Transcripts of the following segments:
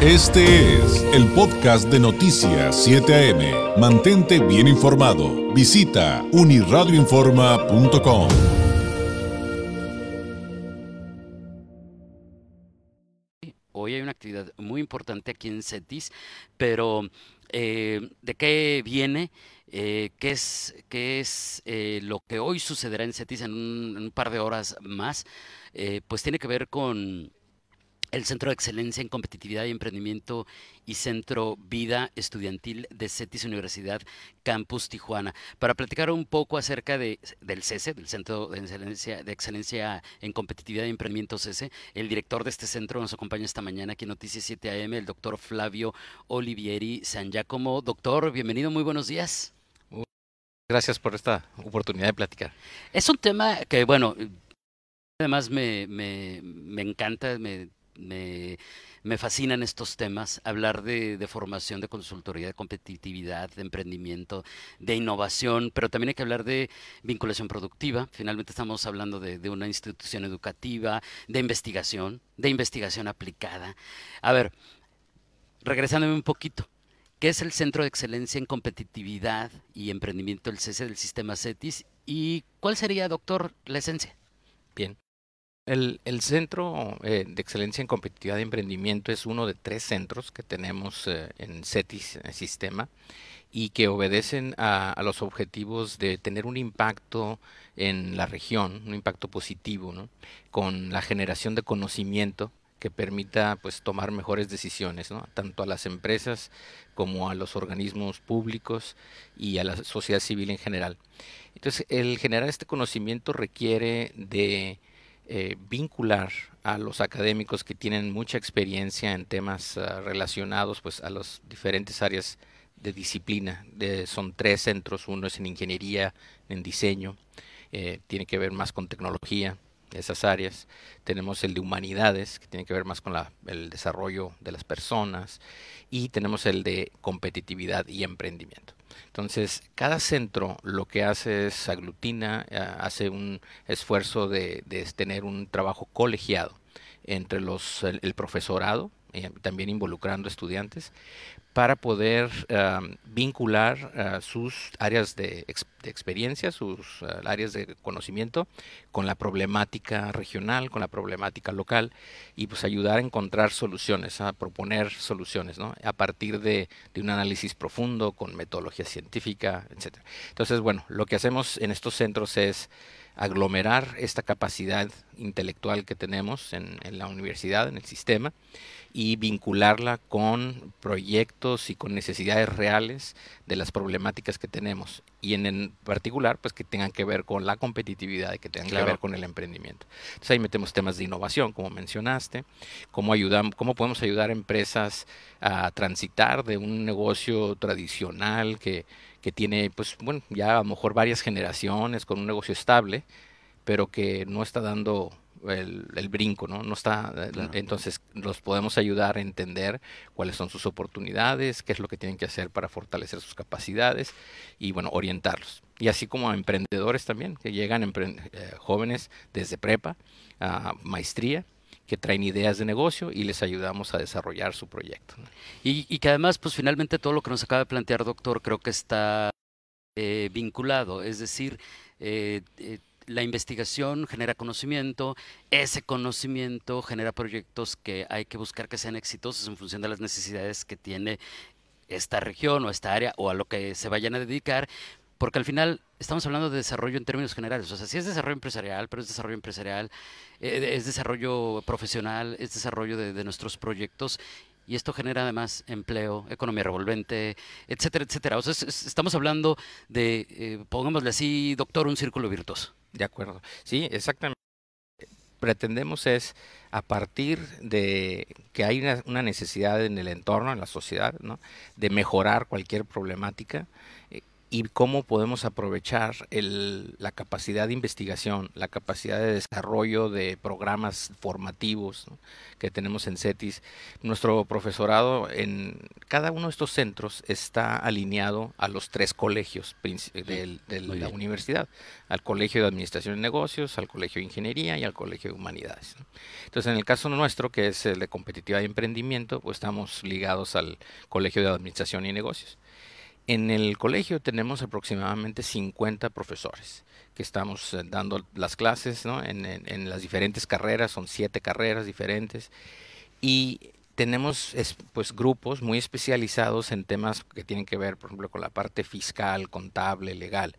Este es el podcast de Noticias 7 AM. Mantente bien informado. Visita uniradioinforma.com. Hoy hay una actividad muy importante aquí en CETIS, pero eh, ¿de qué viene? Eh, ¿Qué es, qué es eh, lo que hoy sucederá en CETIS en un, par de horas más? Pues tiene que ver con el Centro de Excelencia en Competitividad y Emprendimiento y Centro Vida Estudiantil de CETIS Universidad Campus Tijuana. Para platicar un poco acerca de, del CESE, del Centro de Excelencia, de Excelencia en Competitividad y Emprendimiento CESE, el director de este centro nos acompaña esta mañana aquí en Noticias 7 AM, el doctor Flavio Olivieri San Giacomo. Doctor, bienvenido, muy buenos días. Gracias por esta oportunidad de platicar. Es un tema que, bueno, además me, me, me encanta, me me, me, fascinan estos temas, hablar de, formación, de consultoría, de competitividad, de emprendimiento, de innovación, pero también hay que hablar de vinculación productiva. Finalmente estamos hablando de, de una institución educativa, de investigación, de investigación aplicada. A ver, regresándome un poquito. ¿Qué es el Centro de Excelencia en Competitividad y Emprendimiento, el CESE del sistema CETIS? ¿Y cuál sería, doctor, la esencia? Bien. El, el Centro eh, de Excelencia en Competitividad y Emprendimiento es uno de tres centros que tenemos eh, en CETIS en Sistema y que obedecen a, a, los objetivos de tener un impacto en la región, un impacto positivo, ¿no? con la generación de conocimiento que permita pues tomar mejores decisiones, ¿no? tanto a las empresas como a los organismos públicos y a la sociedad civil en general. Entonces, el generar este conocimiento requiere de eh, vincular a los académicos que tienen mucha experiencia en temas uh, relacionados pues a las diferentes áreas de disciplina. De, son tres centros, uno es en ingeniería, en diseño, eh, tiene que ver más con tecnología, esas áreas. Tenemos el de humanidades, que tiene que ver más con la, el desarrollo de las personas. Y tenemos el de competitividad y emprendimiento. Entonces, cada centro lo que hace es aglutina, uh, hace un esfuerzo de, de, tener un trabajo colegiado entre los, el, el profesorado, eh, también involucrando estudiantes, para poder uh, vincular uh, sus áreas de, ex, de experiencia, sus áreas de conocimiento con la problemática regional, con la problemática local y pues ayudar a encontrar soluciones, a proponer soluciones, ¿no? A partir de, de un análisis profundo con metodología científica, etc. Entonces, bueno, lo que hacemos en estos centros es aglomerar esta capacidad intelectual que tenemos en, en, la universidad, en el sistema, y vincularla con proyectos y con necesidades reales de las problemáticas que tenemos. Y en, en particular, pues que tengan que ver con la competitividad y que tengan claro. que ver con el emprendimiento. Entonces ahí metemos temas de innovación, como mencionaste, cómo, ayudamos, cómo podemos ayudar a empresas a transitar de un negocio tradicional que, que tiene, pues, bueno, ya a lo mejor varias generaciones con un negocio estable, pero que no está dando el, el brinco, ¿no? No está, claro. entonces los podemos ayudar a entender cuáles son sus oportunidades, qué es lo que tienen que hacer para fortalecer sus capacidades y, bueno, orientarlos. Y así como a emprendedores también, que llegan eh, jóvenes desde prepa a maestría, que traen ideas de negocio y les ayudamos a desarrollar su proyecto. y, que además, pues finalmente todo lo que nos acaba de plantear, doctor, creo que está eh, vinculado, es decir, eh, eh, la investigación genera conocimiento, ese conocimiento genera proyectos que hay que buscar que sean exitosos en función de las necesidades que tiene esta región o esta área o a lo que se vayan a dedicar, porque al final estamos hablando de desarrollo en términos generales. O sea, sí es desarrollo empresarial, pero es desarrollo empresarial, eh, es desarrollo profesional, es desarrollo de, nuestros proyectos. Y esto genera además empleo, economía revolvente, etcétera, etcétera. O sea, es, es, estamos hablando de, eh, pongámosle así, doctor, un círculo virtuoso. De acuerdo. Sí, exactamente. Pretendemos es, a partir de que hay una, una necesidad en el entorno, en la sociedad, ¿no? de mejorar cualquier problemática, eh, y cómo podemos aprovechar el, la capacidad de investigación, la capacidad de desarrollo de programas formativos que tenemos en CETIS. Nuestro profesorado en cada uno de estos centros está alineado a los tres colegios de, la universidad, al Colegio de Administración y Negocios, al Colegio de Ingeniería y al Colegio de Humanidades. Entonces, en el caso nuestro, que es el de competitividad y emprendimiento, pues estamos ligados al Colegio de Administración y Negocios. En el colegio tenemos aproximadamente 50 profesores que estamos eh, dando las clases ¿no? en, en, las diferentes carreras, son siete carreras diferentes. Y tenemos pues grupos muy especializados en temas que tienen que ver, por ejemplo, con la parte fiscal, contable, legal,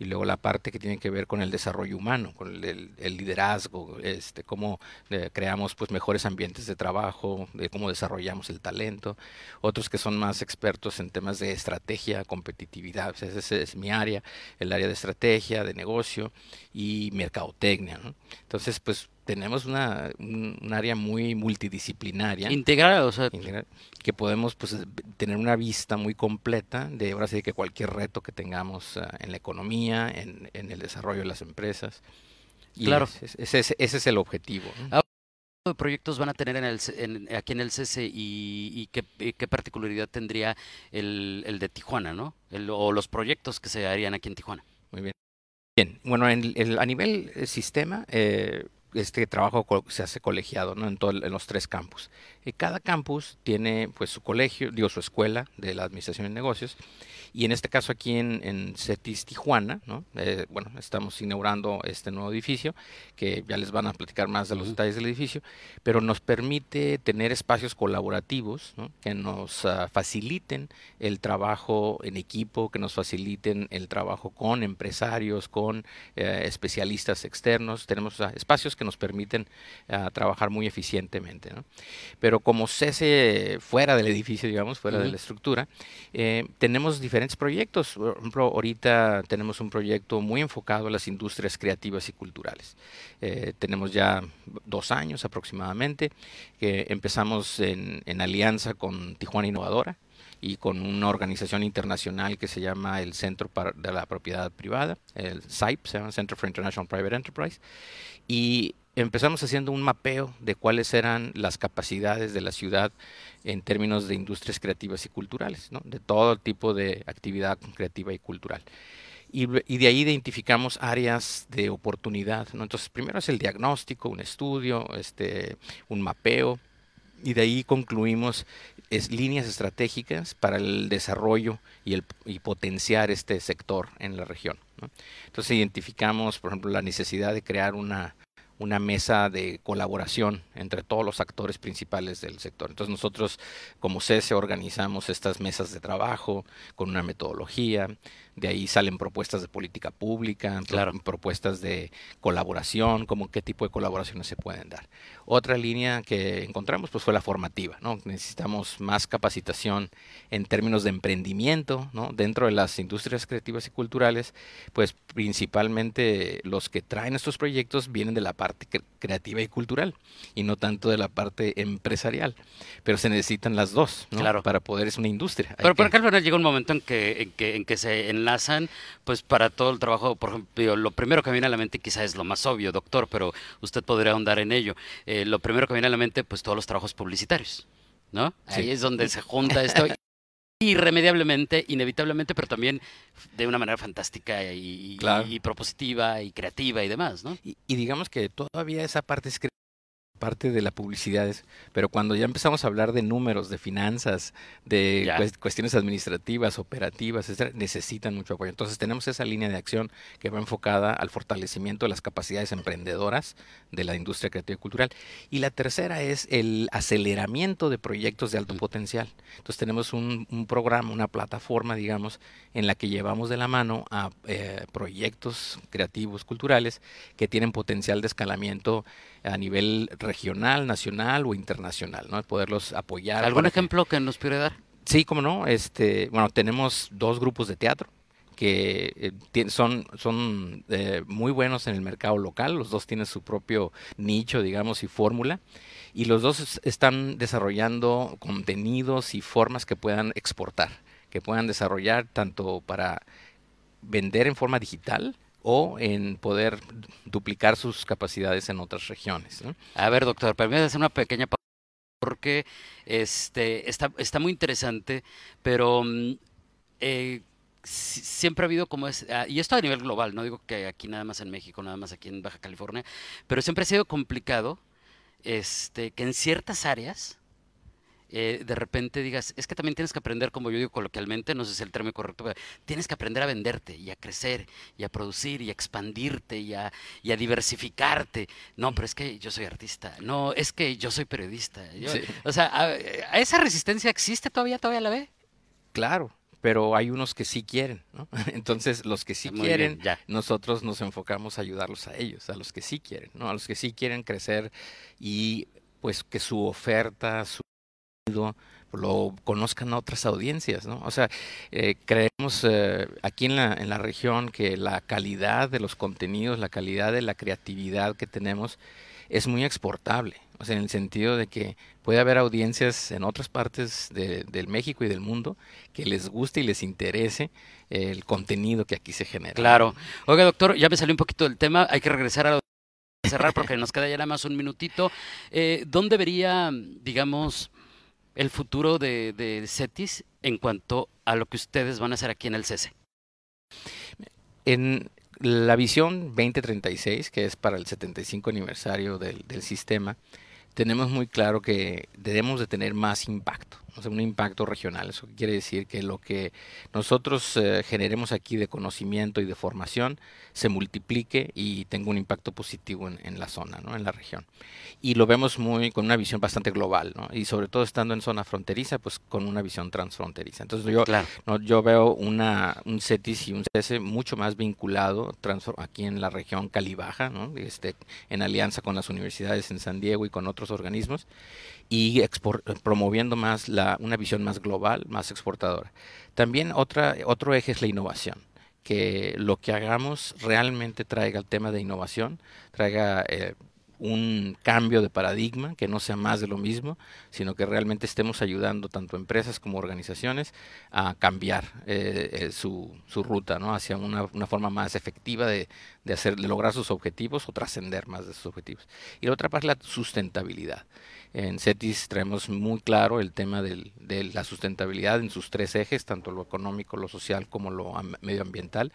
y luego la parte que tiene que ver con el desarrollo humano, con el, liderazgo, este, cómo eh, creamos pues mejores ambientes de trabajo, de cómo desarrollamos el talento, otros que son más expertos en temas de estrategia, competitividad, ese es mi área, el área de estrategia, de negocio y mercadotecnia. Entonces, pues tenemos una, un, área muy multidisciplinaria. Integrada, o sea. que podemos pues, tener una vista muy completa de ahora sí que cualquier reto que tengamos ah, en la economía, en, en, el desarrollo de las empresas. Y claro. Ese, ese, es el objetivo. ¿Qué de proyectos van a tener en el, aquí en el CC y, qué, qué, particularidad tendría el, el de Tijuana, ¿no? o los proyectos que se harían aquí en Tijuana. Muy bien. Bien, bueno, en, a nivel eh, sistema, eh, este trabajo se hace colegiado ¿no? en, todo, en los tres campus. Y cada campus tiene pues su colegio, digo su escuela de la administración de negocios y en este caso aquí en, en CETIS Tijuana, ¿no? Eh, bueno, estamos inaugurando este nuevo edificio, que ya les van a platicar más de los detalles del edificio, pero nos permite tener espacios colaborativos que nos ah, faciliten el trabajo en equipo, que nos faciliten el trabajo con empresarios, con eh, especialistas externos. Tenemos espacios que nos permiten ah, trabajar muy eficientemente. ¿no? Pero como cese fuera del edificio, digamos, fuera de la estructura, eh, tenemos diferentes proyectos. Por ejemplo, ahorita tenemos un proyecto muy enfocado en las industrias creativas y culturales. Eh, tenemos ya dos años aproximadamente que empezamos en, alianza con Tijuana Innovadora y con una organización internacional que se llama el Centro de la Propiedad Privada, el CIPE, se llama Center for International Private Enterprise, y empezamos haciendo un mapeo de cuáles eran las capacidades de la ciudad en términos de industrias creativas y culturales, ¿no? de todo tipo de actividad creativa y cultural. Y, de ahí identificamos áreas de oportunidad. ¿no? Entonces, primero es el diagnóstico, un estudio, este, un mapeo, y de ahí concluimos es, líneas estratégicas para el desarrollo y, el, y potenciar este sector en la región. ¿no? Entonces, identificamos, por ejemplo, la necesidad de crear una una mesa de colaboración entre todos los actores principales del sector. Entonces nosotros como CESE organizamos estas mesas de trabajo con una metodología, de ahí salen propuestas de política pública, propuestas de colaboración, como qué tipo de colaboraciones se pueden dar. Otra línea que encontramos pues fue la formativa, ¿no? Necesitamos más capacitación en términos de emprendimiento, ¿no? Dentro de las industrias creativas y culturales, pues principalmente los que traen estos proyectos vienen de la parte creativa y cultural y no tanto de la parte empresarial, pero se necesitan las dos, ¿no? Claro. Para poder es una industria. Pero por ejemplo, llega un momento en que en que, en que se enlazan, pues para todo el trabajo, por ejemplo, lo primero que viene a la mente quizá es lo más obvio, doctor, pero usted podría ahondar en ello. Eh, lo primero que viene a la mente, pues todos los trabajos publicitarios, ¿no? Ahí es donde se junta esto. Irremediablemente, inevitablemente, pero también de una manera fantástica y, propositiva y creativa y demás, ¿no? Y, y, digamos que todavía esa parte es parte de la publicidad, pero cuando ya empezamos a hablar de números, de finanzas, de cuestiones administrativas, operativas, etcétera, necesitan mucho apoyo. Entonces tenemos esa línea de acción que va enfocada al fortalecimiento de las capacidades emprendedoras de la industria creativa y cultural. Y la tercera es el aceleramiento de proyectos de alto potencial. Entonces tenemos un, programa, una plataforma, digamos, en la que llevamos de la mano a eh, proyectos creativos, culturales, que tienen potencial de escalamiento a nivel regional, nacional o internacional, ¿no? Poderlos apoyar. ¿Algún ejemplo que... nos puede dar? Sí, como no. Este, bueno, tenemos dos grupos de teatro que eh, son, son eh, muy buenos en el mercado local, los dos tienen su propio nicho, digamos, y fórmula, y los dos están desarrollando contenidos y formas que puedan exportar, que puedan desarrollar tanto para vender en forma digital o en poder duplicar sus capacidades en otras regiones. A ver, doctor, permítame hacer una pequeña pausa porque este, está, está muy interesante, pero mm, eh, siempre ha habido como es, ah, y esto a nivel global, no digo que aquí nada más en México, nada más aquí en Baja California, pero siempre ha sido complicado este, que en ciertas áreas eh, de repente digas, es que también tienes que aprender, como yo digo coloquialmente, no sé si es el término correcto, pero tienes que aprender a venderte y a crecer y a producir y a expandirte y a, y a diversificarte. No, pero es que yo soy artista, no, es que yo soy periodista. O sea, a, esa resistencia existe todavía, todavía la ve? Claro, pero hay unos que sí quieren, ¿no? Entonces, los que sí quieren, nosotros nos enfocamos a ayudarlos a ellos, a los que sí quieren, ¿no? A los que sí quieren crecer y pues que su oferta, su lo conozcan otras audiencias, ¿no? O sea, eh, creemos eh, aquí en la, en la región que la calidad de los contenidos, la calidad de la creatividad que tenemos es muy exportable, o sea, en el sentido de que puede haber audiencias en otras partes de, del México y del mundo que les guste y les interese el contenido que aquí se genera. Claro. Oiga, doctor, ya me salió un poquito del tema, hay que regresar a cerrar porque nos queda ya nada más un minutito. Eh, ¿Dónde vería, digamos, el futuro de, CETIS en cuanto a lo que ustedes van a hacer aquí en el CESE? En la visión 2036, que es para el 75 aniversario del, del sistema, tenemos muy claro que debemos de tener más impacto o sea, un impacto regional. Eso quiere decir que lo que nosotros eh, generemos aquí de conocimiento y de formación se multiplique y tenga un impacto positivo en, la zona, ¿no? en la región. Y lo vemos muy con una visión bastante global, ¿no? y sobre todo estando en zona fronteriza, pues con una visión transfronteriza. Entonces yo, ¿no? yo veo una, un CETIS y un CESE mucho más vinculado aquí en la región Calibaja, ¿no? este, en alianza con las universidades en San Diego y con otros organismos y promoviendo más la, una visión más global, más exportadora. También otra, otro eje es la innovación, que lo que hagamos realmente traiga el tema de innovación, traiga eh, un cambio de paradigma, que no sea más de lo mismo, sino que realmente estemos ayudando tanto empresas como organizaciones a cambiar eh, eh, su, su, ruta ¿no? hacia una, una, forma más efectiva de, de, hacer, de lograr sus objetivos o trascender más de sus objetivos. Y la otra parte es la sustentabilidad. En CETIS traemos muy claro el tema de la sustentabilidad en sus tres ejes, tanto lo económico, lo social como lo medioambiental.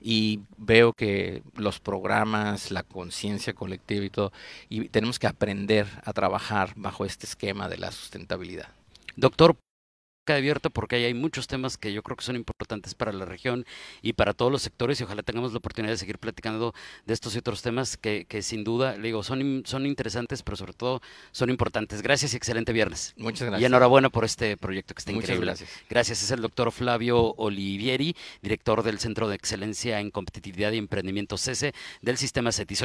Y veo que los programas, la conciencia colectiva y todo, y tenemos que aprender a trabajar bajo este esquema de la sustentabilidad. Doctor, abierto porque ahí hay muchos temas que yo creo que son importantes para la región y para todos los sectores y ojalá tengamos la oportunidad de seguir platicando de estos y otros temas que, que sin duda, le digo, son, son interesantes, pero sobre todo son importantes. Gracias y excelente viernes. Muchas gracias. Y enhorabuena por este proyecto que está Muchas increíble. Gracias. Gracias. Es el doctor Flavio Olivieri, director del Centro de Excelencia en Competitividad y Emprendimiento CESE del Sistema CETIS.